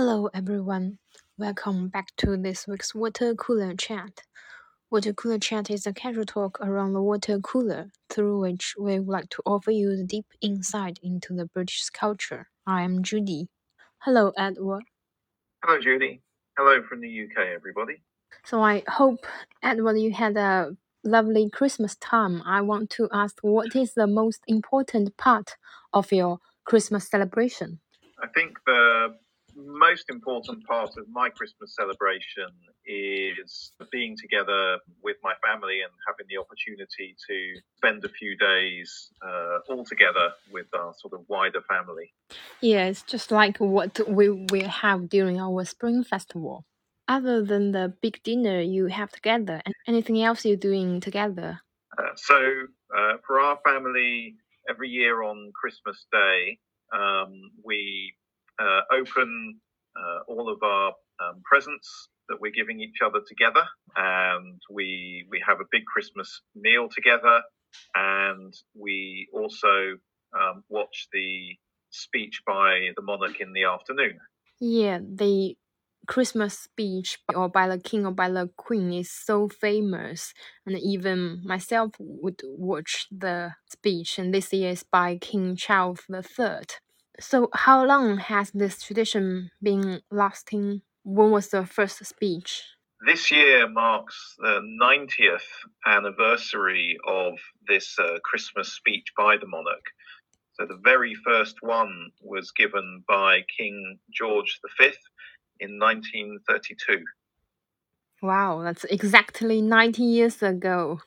Hello, everyone. Welcome back to this week's Water Cooler Chat. Water Cooler Chat is a casual talk around the water cooler, through which we would like to offer you the deep insight into the British culture. I am Judy. Hello, Edward. Hello, Judy. Hello from the UK, everybody. So I hope, Edward, you had a lovely Christmas time. I want to ask what is the most important part of your Christmas celebration? I think the most important part of my Christmas celebration is being together with my family and having the opportunity to spend a few days uh, all together with our sort of wider family. Yeah, just like what we will have during our spring festival. Other than the big dinner you have together, and anything else you're doing together? Uh, so, uh, for our family, every year on Christmas Day, um, we open uh, all of our um, presents that we're giving each other together, and we we have a big Christmas meal together, and we also um, watch the speech by the monarch in the afternoon. Yeah, the Christmas speech or by the king or by the queen is so famous, and even myself would watch the speech. And this year is by King Charles III. So, how long has this tradition been lasting? When was the first speech? This year marks the 90th anniversary of this uh, Christmas speech by the monarch. So, the very first one was given by King George V in 1932. Wow, that's exactly 90 years ago.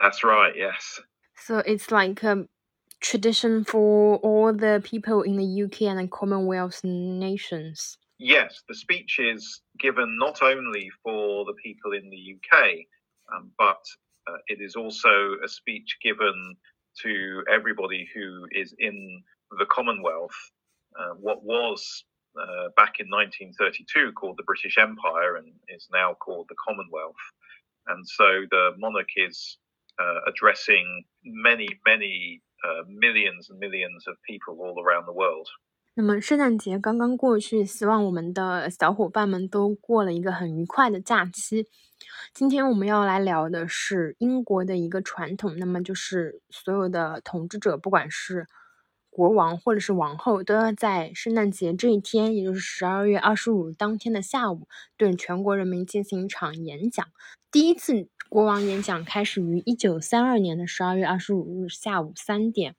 That's right, yes. So, it's like a tradition for all the people in the UK and the Commonwealth nations. Yes, the speech is given not only for the people in the UK, um, but uh, it is also a speech given to everybody who is in the Commonwealth. Uh, what was uh, back in 1932 called the British Empire and is now called the Commonwealth. And so the monarch is uh, addressing many, many 呃 millions and millions of people all around the world. 那么圣诞节刚刚过去，希望我们的小伙伴们都过了一个很愉快的假期。今天我们要来聊的是英国的一个传统，那么就是所有的统治者，不管是国王或者是王后，都要在圣诞节这一天，也就是十二月二十五日当天的下午，对全国人民进行一场演讲。第一次国王演讲开始于一九三二年的十二月二十五日下午三点。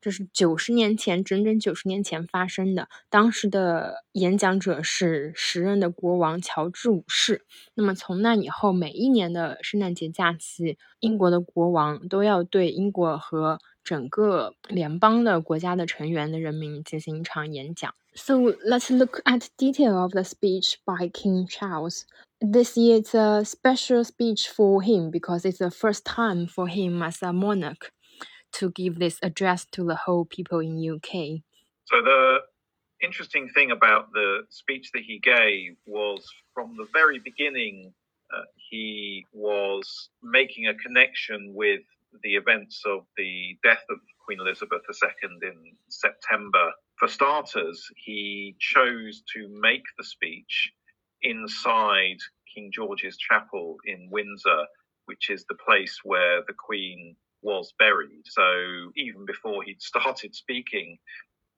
这是九十年前，整整九十年前发生的。当时的演讲者是时任的国王乔治五世。那么从那以后，每一年的圣诞节假期，英国的国王都要对英国和整个联邦的国家的成员的人民进行一场演讲。So let's look at detail of the speech by King Charles. This year it's a special speech for him because it's the first time for him as a monarch to give this address to the whole people in UK. So the interesting thing about the speech that he gave was from the very beginning, uh, he was making a connection with the events of the death of Queen Elizabeth II in September. For starters, he chose to make the speech inside King George's Chapel in Windsor, which is the place where the Queen was buried. So even before he'd started speaking,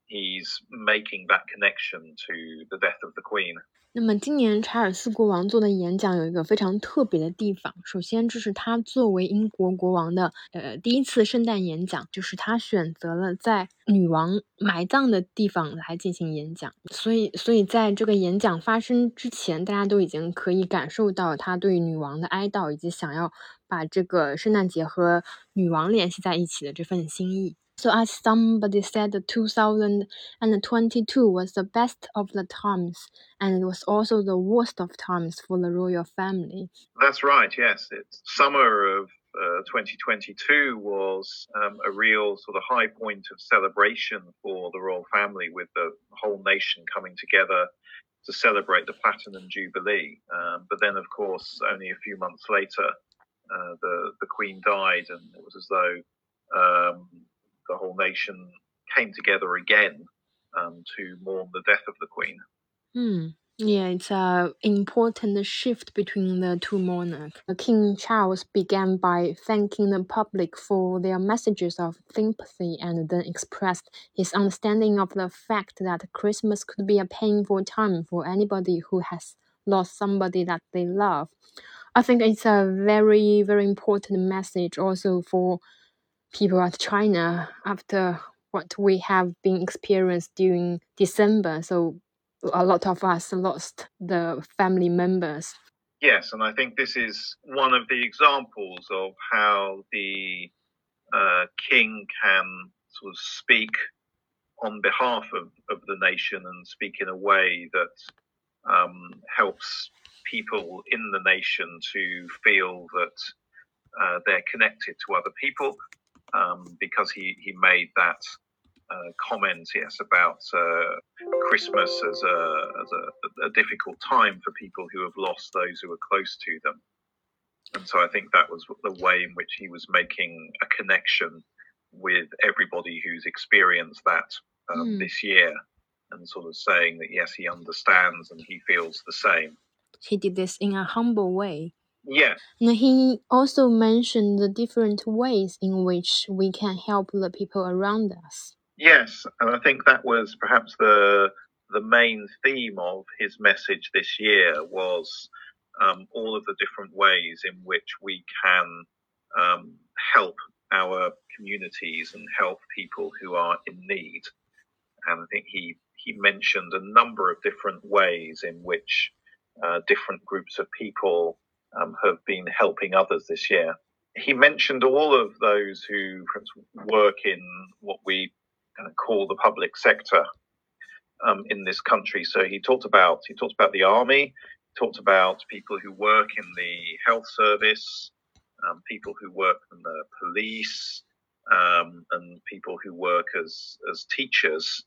he's making that connection to the death of the Queen. 那么今年查尔斯国王做的演讲有一个非常特别的地方。首先，这是他作为英国国王的呃第一次圣诞演讲，就是他选择了在女王埋葬的地方来进行演讲。所以，所以在这个演讲发生之前，大家都已经可以感受到他对女王的哀悼，以及想要把这个圣诞节和女王联系在一起的这份心意。So as somebody said, 2022 was the best of the times, and it was also the worst of times for the royal family. That's right. Yes, it's summer of uh, 2022 was um, a real sort of high point of celebration for the royal family, with the whole nation coming together to celebrate the Platinum Jubilee. Um, but then, of course, only a few months later, uh, the the Queen died, and it was as though um, the whole nation came together again um, to mourn the death of the Queen. Hmm. Yeah, it's a important shift between the two monarchs. King Charles began by thanking the public for their messages of sympathy and then expressed his understanding of the fact that Christmas could be a painful time for anybody who has lost somebody that they love. I think it's a very, very important message also for people at China after what we have been experienced during December. So a lot of us lost the family members. Yes, and I think this is one of the examples of how the uh, king can sort of speak on behalf of, of the nation and speak in a way that um, helps people in the nation to feel that uh, they're connected to other people um, because he, he made that uh, comment, yes, about uh, Christmas as, a, as a, a, difficult time for people who have lost those who are close to them. And so I think that was the way in which he was making a connection with everybody who's experienced that um, mm. this year and sort of saying that, yes, he understands and he feels the same. He did this in a humble way. And he also mentioned the different ways in which we can help the people around us. Yes, and I think that was perhaps the the main theme of his message this year was um, all of the different ways in which we can um, help our communities and help people who are in need. And I think he he mentioned a number of different ways in which uh, different groups of people um, have been helping others this year. He mentioned all of those who work in what we kind of call the public sector um, in this country. So he talked about he talked about the army, talked about people who work in the health service, um, people who work in the police, um, and people who work as as teachers.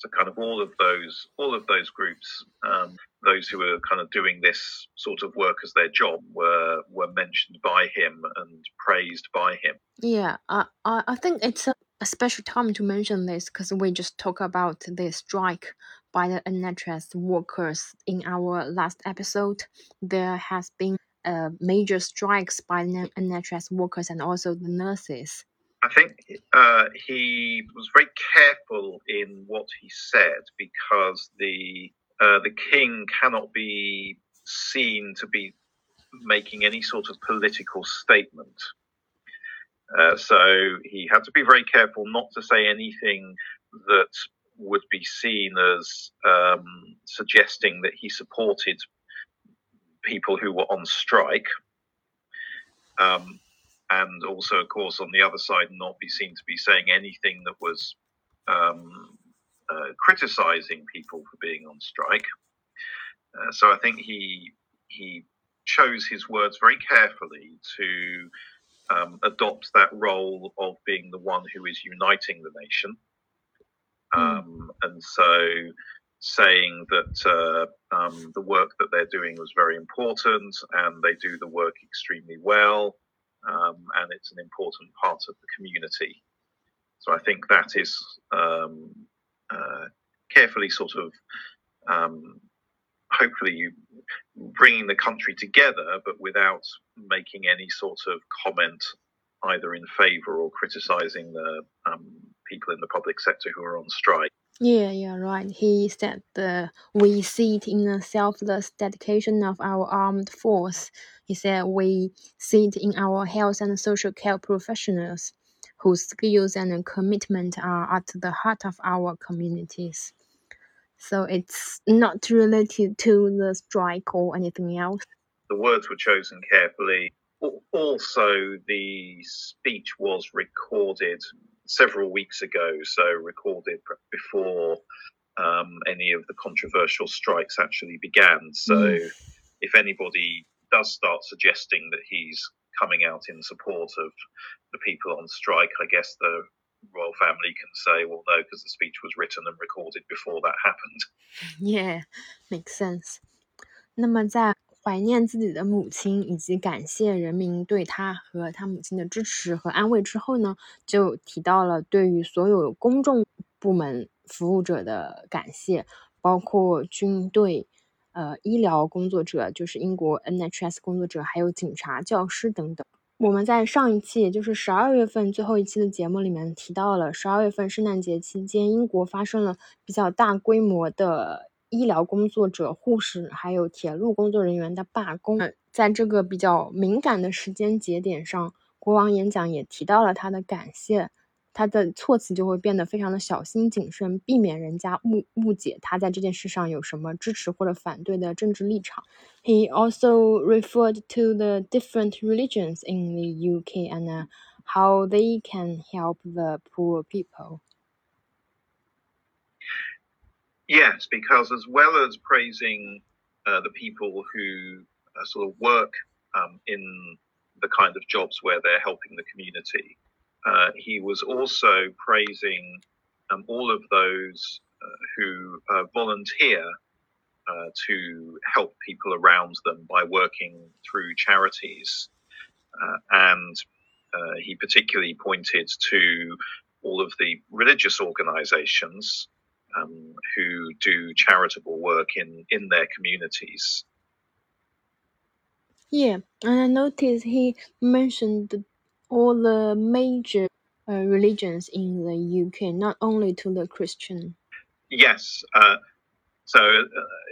So kind of all of those all of those groups, um, those who were kind of doing this sort of work as their job, were were mentioned by him and praised by him. Yeah, I I think it's a a special time to mention this because we just talked about the strike by the NHS workers in our last episode. There has been uh, major strikes by the NHS workers and also the nurses. I think uh, he was very careful in what he said because the uh, the king cannot be seen to be making any sort of political statement. Uh, so he had to be very careful not to say anything that would be seen as um, suggesting that he supported people who were on strike. Um, and also, of course, on the other side, not be seen to be saying anything that was um, uh, criticizing people for being on strike. Uh, so I think he he chose his words very carefully to um, adopts that role of being the one who is uniting the nation. Hmm. Um, and so saying that uh, um, the work that they're doing was very important and they do the work extremely well um, and it's an important part of the community. So I think that is um, uh, carefully sort of um, hopefully bringing the country together, but without making any sort of comment either in favour or criticising the um, people in the public sector who are on strike. Yeah, yeah, right. He said the we see it in the selfless dedication of our armed force. He said we see it in our health and social care professionals whose skills and commitment are at the heart of our communities. So it's not related to the strike or anything else. The words were chosen carefully. Also, the speech was recorded several weeks ago, so recorded before um, any of the controversial strikes actually began. So, mm. if anybody does start suggesting that he's coming out in support of the people on strike, I guess the royal family can say, well, no, because the speech was written and recorded before that happened. Yeah, makes sense. 那么在 怀念自己的母亲以及感谢人民对他和他母亲的支持和安慰之后呢，就提到了对于所有公众部门服务者的感谢，包括军队、呃医疗工作者，就是英国 NHS 工作者，还有警察、教师等等。我们在上一期，也就是十二月份最后一期的节目里面提到了，十二月份圣诞节期间，英国发生了比较大规模的医疗工作者、护士还有铁路工作人员的罢工。在这个比较敏感的时间节点上，国王演讲也提到了他的感谢。他的措辞就会变得非常的小心谨慎，避免人家误误解他在这件事上有什么支持或者反对的政治立场。He also referred to the different religions in the UK and uh, how they can help the poor people. Yes, because as well as praising uh, the people who uh, sort of work um, in the kind of jobs where they're helping the community, uh, he was also praising um, all of those uh, who uh, volunteer uh, to help people around them by working through charities. And he particularly pointed to all of the religious organizations um, who do charitable work in, in their communities. Yeah, and I noticed he mentioned all the major uh, religions in the UK, not only to the Christian. Yes. Uh, so uh,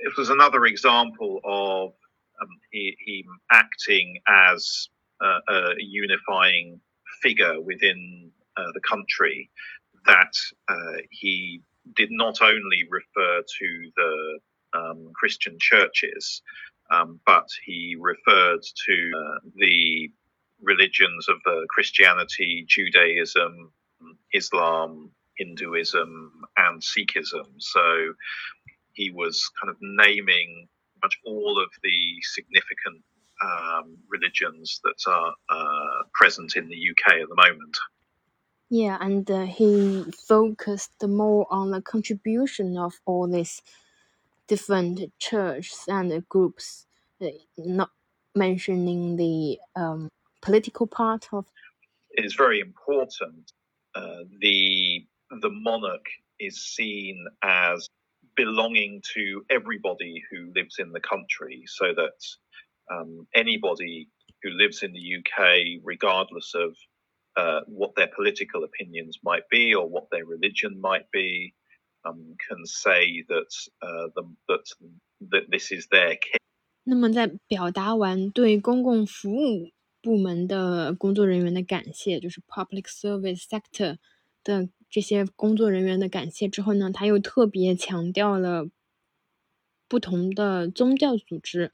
it was another example of um, he, he, acting as uh, a unifying figure within uh, the country that uh, he did not only refer to the um, Christian churches, um, but he referred to the religions of uh, Christianity, Judaism, Islam, Hinduism, and Sikhism. So he was kind of naming much all of the significant um, religions that are uh, present in the UK at the moment. Yeah, and uh, he focused more on the contribution of all these different churches and groups, uh, not mentioning the um, political part of? It is very important. Uh, the the monarch is seen as belonging to everybody who lives in the country, so that um, anybody who lives in the UK, regardless of uh, what their political opinions might be or what their religion might be, um, can say that uh, the, that that this is their case. 那么，在表达完对公共服务部门的工作人员的感谢，就是 public service sector 的这些工作人员的感谢之后呢，他又特别强调了不同的宗教组织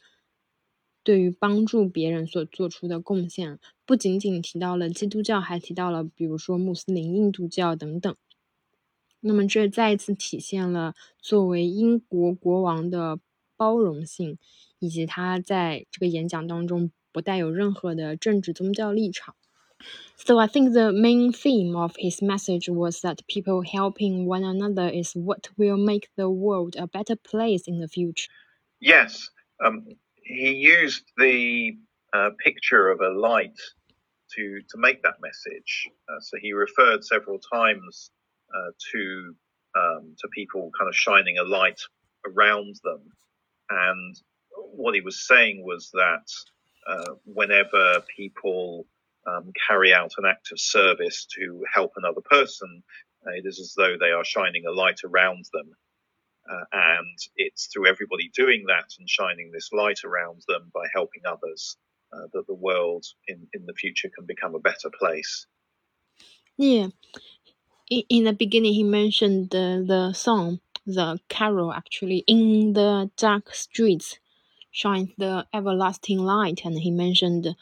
对于帮助别人所做出的贡献，不仅仅提到了基督教，还提到了比如说穆斯林、印度教等等。那么这再一次体现了作为英国国王的包容性，以及他在这个演讲当中。不带有任何的政治宗教立场。So I think the main theme of his message was that people helping one another is what will make the world a better place in the future. Yes, um, he used the uh, picture of a light to to make that message. Uh, so he referred several times uh, to um, to people kind of shining a light around them, and what he was saying was that uh, whenever people um, carry out an act of service to help another person, uh, it is as though they are shining a light around them. Uh, and it's through everybody doing that and shining this light around them by helping others uh, that the world in, in the future can become a better place. Yeah. In, in the beginning, he mentioned the, the song, the carol actually, in the dark streets shines the everlasting light. And he mentioned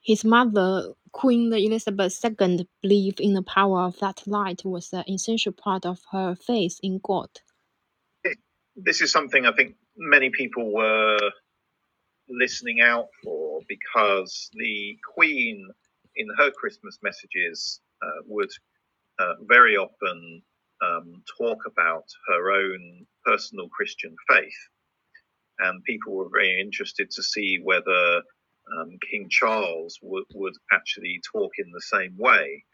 his mother, Queen Elizabeth II, believed in the power of that light was an essential part of her faith in God. This is something I think many people were listening out for because the Queen, in her Christmas messages, uh, would uh, very often um, talk about her own personal Christian faith. And people were very interested to see whether um, King Charles would, would actually talk in the same way,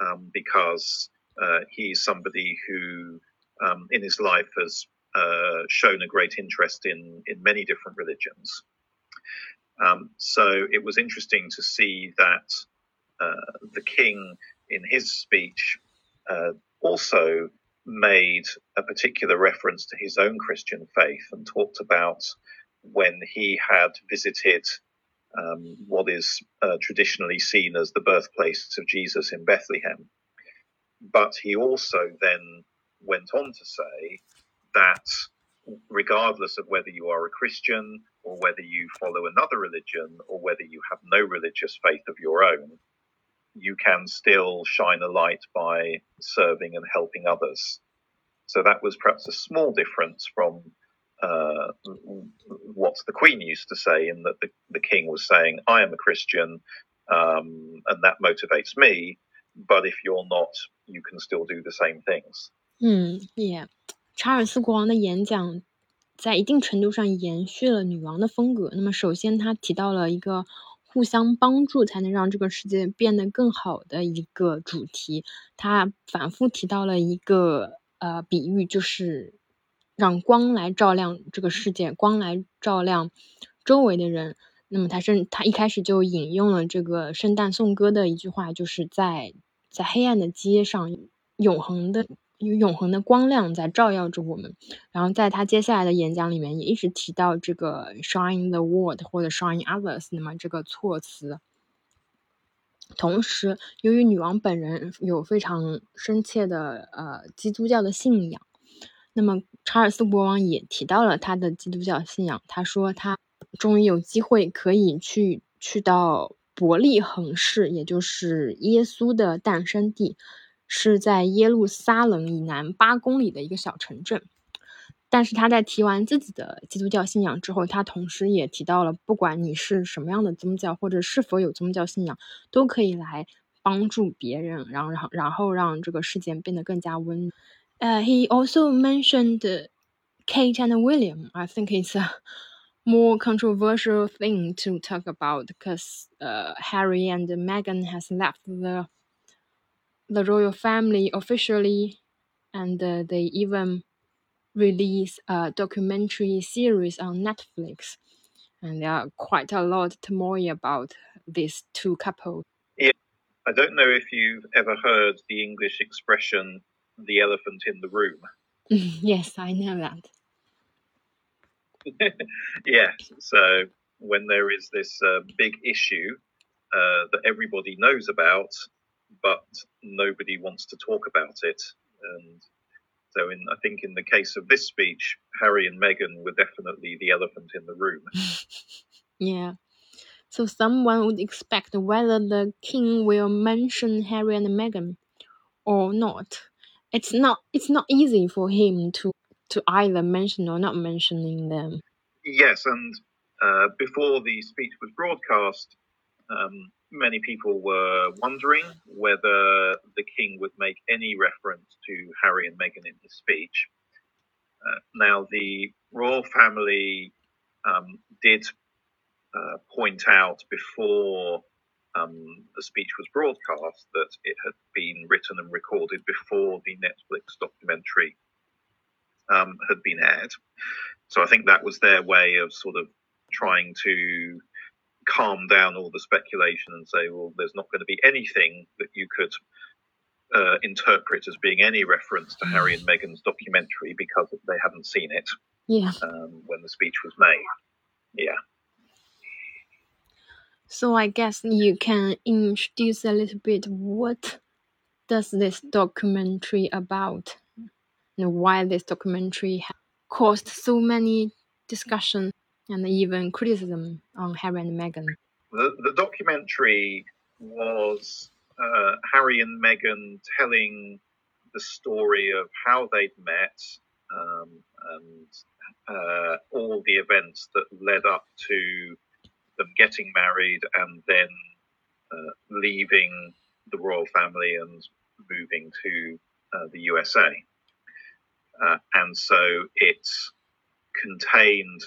um, because uh, he's somebody who, um, in his life, has uh, shown a great interest in in many different religions. Um, so it was interesting to see that uh, the king, in his speech, uh, also made a particular reference to his own Christian faith and talked about when he had visited um, what is uh, traditionally seen as the birthplace of Jesus in Bethlehem. But he also then went on to say that regardless of whether you are a Christian or whether you follow another religion or whether you have no religious faith of your own, you can still shine a light by serving and helping others. So that was perhaps a small difference from uh, what the Queen used to say, in that the, the King was saying, I am a Christian um, and that motivates me, but if you're not, you can still do the same things. 嗯，Yeah，查尔斯国王的演讲在一定程度上延续了女王的风格。那么，首先他提到了一个互相帮助才能让这个世界变得更好的一个主题。他反复提到了一个呃比喻，就是让光来照亮这个世界，光来照亮周围的人。那么，他甚他一开始就引用了这个圣诞颂歌的一句话，就是在在黑暗的街上，永恒的。有永恒的光亮在照耀着我们，然后在他接下来的演讲里面也一直提到这个 “shine the world” 或者 “shine others” 那么这个措辞。同时，由于女王本人有非常深切的呃基督教的信仰，那么查尔斯国王也提到了他的基督教信仰。他说他终于有机会可以去去到伯利恒市，也就是耶稣的诞生地。是在耶路撒冷以南八公里的一个小城镇，但是他在提完自己的基督教信仰之后，他同时也提到了，不管你是什么样的宗教或者是否有宗教信仰，都可以来帮助别人，然后然后然后让这个世界变得更加温。呃，he also mentioned Kate and William. I think it's a more controversial thing to talk about because uh, Harry and Meghan has left the the royal family officially, and uh, they even release a documentary series on Netflix. And there are quite a lot to more about these two couples. Yeah, I don't know if you've ever heard the English expression "the elephant in the room." yes, I know that. yes, so when there is this uh, big issue uh, that everybody knows about, but nobody wants to talk about it. And so, in I think in the case of this speech, Harry and Meghan were definitely the elephant in the room. yeah. So someone would expect whether the king will mention Harry and Meghan or not. It's not. It's not easy for him to to either mention or not mentioning them. Yes, and uh, before the speech was broadcast, um, many people were wondering whether the king would make any reference to Harry and Meghan in his speech. Uh, now, the royal family um, did uh, point out before um, the speech was broadcast that it had been written and recorded before the Netflix documentary um, had been aired. So I think that was their way of sort of trying to calm down all the speculation and say, well, there's not going to be anything that you could uh, interpret as being any reference to Harry and Meghan's documentary because they hadn't seen it yeah. um, when the speech was made. Yeah. So I guess you can introduce a little bit what does this documentary about and why this documentary caused so many discussions and even criticism on Harry and Meghan. The, the documentary was uh, Harry and Meghan telling the story of how they'd met um, and uh, all the events that led up to them getting married and then uh, leaving the royal family and moving to uh, the USA. Uh, and so it contained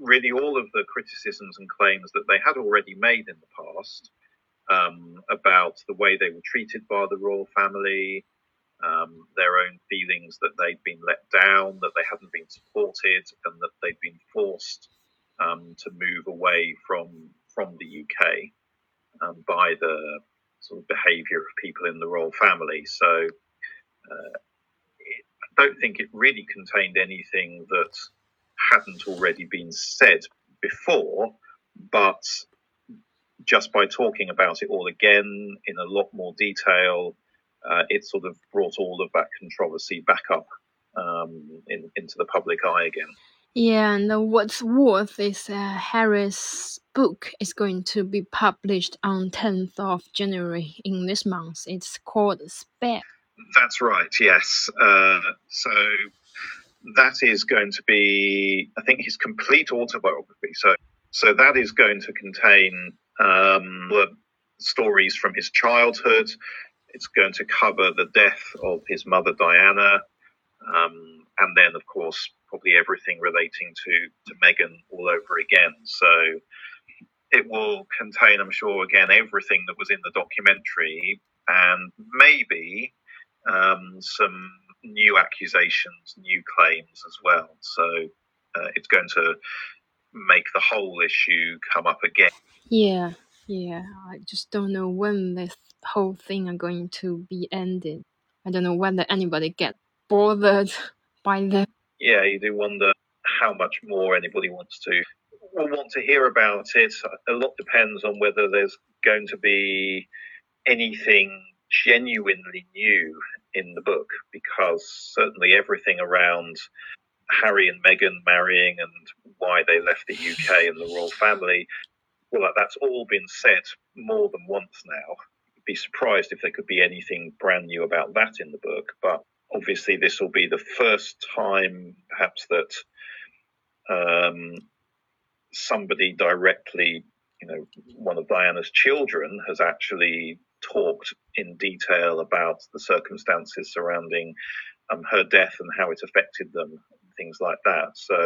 really all of the criticisms and claims that they had already made in the past um, about the way they were treated by the royal family, um, their own feelings that they'd been let down, that they hadn't been supported, and that they'd been forced um, to move away from from the UK um, by the sort of behaviour of people in the royal family. So uh, I don't think it really contained anything that hadn't already been said before, but just by talking about it all again in a lot more detail, uh, it sort of brought all of that controversy back up um, in, into the public eye again. Yeah, and what's worth is uh, Harry's book is going to be published on 10th of January in this month. It's called Spare. That's right, yes. Uh, so that is going to be, I think, his complete autobiography. So, so that is going to contain um, stories from his childhood. It's going to cover the death of his mother Diana, um, and then, of course, probably everything relating to to Meghan all over again. So it will contain, I'm sure, again everything that was in the documentary, and maybe um, some new accusations, new claims as well. So uh, it's going to make the whole issue come up again. Yeah, yeah. I just don't know when this whole thing are going to be ended. I don't know whether anybody get bothered by that. Yeah, you do wonder how much more anybody wants to will want to hear about it. A lot depends on whether there's going to be anything genuinely new in the book, because certainly everything around Harry and Meghan marrying and why they left the UK and the royal family, well, that's all been said more than once now. I'd be surprised if there could be anything brand new about that in the book, but obviously this will be the first time, perhaps, that um, somebody directly, you know, one of Diana's children has actually talked in detail about the circumstances surrounding um, her death and how it affected them, things like that. So,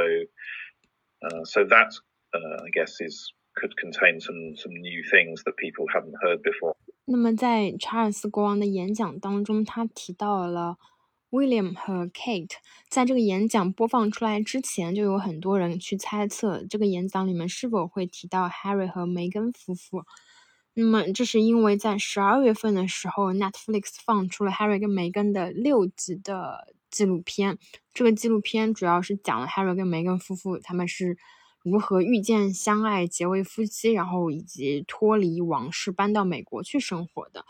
uh, so that uh, I guess is could contain some some new things that people haven't heard before. 那么在查尔斯国王的演讲当中，他提到了 William 和 Kate 在这个演讲播放出来之前，就有很多人去猜测这个演讲里面是否会提到 Harry 和梅根夫妇。 那么，这是因为在十二月份的时候，Netflix 放出了 Harry 跟梅根的六集的纪录片。这个纪录片主要是讲了 Harry 跟梅根夫妇他们是如何遇见、相爱、结为夫妻，然后以及脱离王室搬到美国去生活的。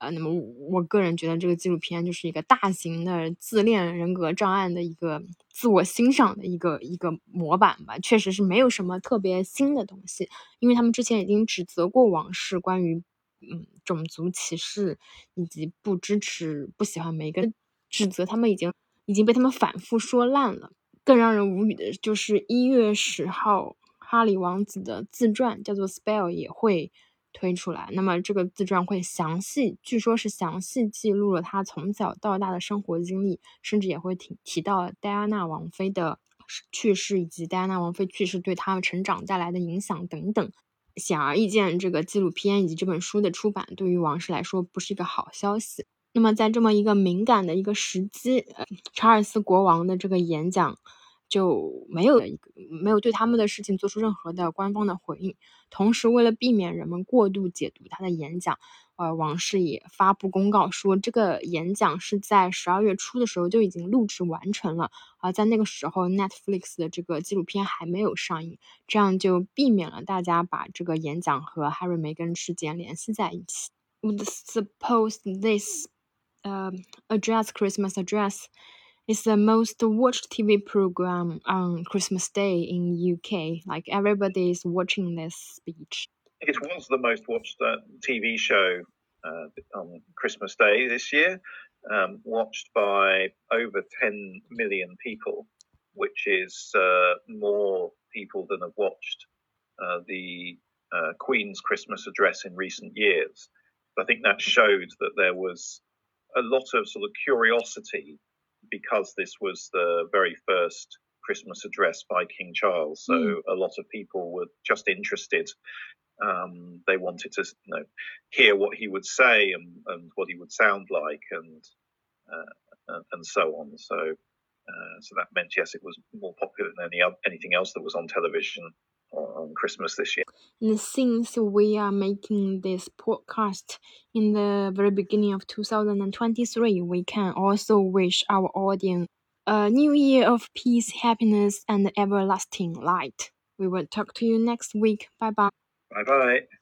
呃，那么我个人觉得这个纪录片就是一个大型的自恋人格障碍的一个自我欣赏的一个一个模板吧，确实是没有什么特别新的东西，因为他们之前已经指责过王室关于嗯种族歧视以及不支持不喜欢梅根指责，他们已经已经被他们反复说烂了。更让人无语的就是一月十号，哈里王子的自传叫做《Spell》也会。推出来，那么这个自传会详细，据说是详细记录了他从小到大的生活经历，甚至也会提提到戴安娜王妃的去世以及戴安娜王妃去世对他成长带来的影响等等。显而易见，这个纪录片以及这本书的出版对于王室来说不是一个好消息。那么在这么一个敏感的一个时机，查尔斯国王的这个演讲。就没有一个没有对他们的事情做出任何的官方的回应。同时，为了避免人们过度解读他的演讲，呃，王室也发布公告说，这个演讲是在十二月初的时候就已经录制完成了。而在那个时候，Netflix 的这个纪录片还没有上映，这样就避免了大家把这个演讲和 Harry Meghan 事件联系在一起。Would suppose this, uh, address Christmas address. It's the most watched TV program on Christmas Day in UK. Like everybody is watching this speech. It was the most watched uh, TV show uh, on Christmas Day this year, um, watched by over 10 million people, which is uh, more people than have watched uh, the uh, Queen's Christmas address in recent years. I think that showed that there was a lot of sort of curiosity because this was the very first Christmas address by King Charles. So mm. a lot of people were just interested. Um, they wanted to you know, hear what he would say and, and what he would sound like. And and, and, so on. So, so that meant yes, it was more popular than any anything else that was on television on Christmas this year. And since we are making this podcast in the very beginning of 2023, we can also wish our audience a new year of peace, happiness, and everlasting light. We will talk to you next week. Bye bye. Bye bye.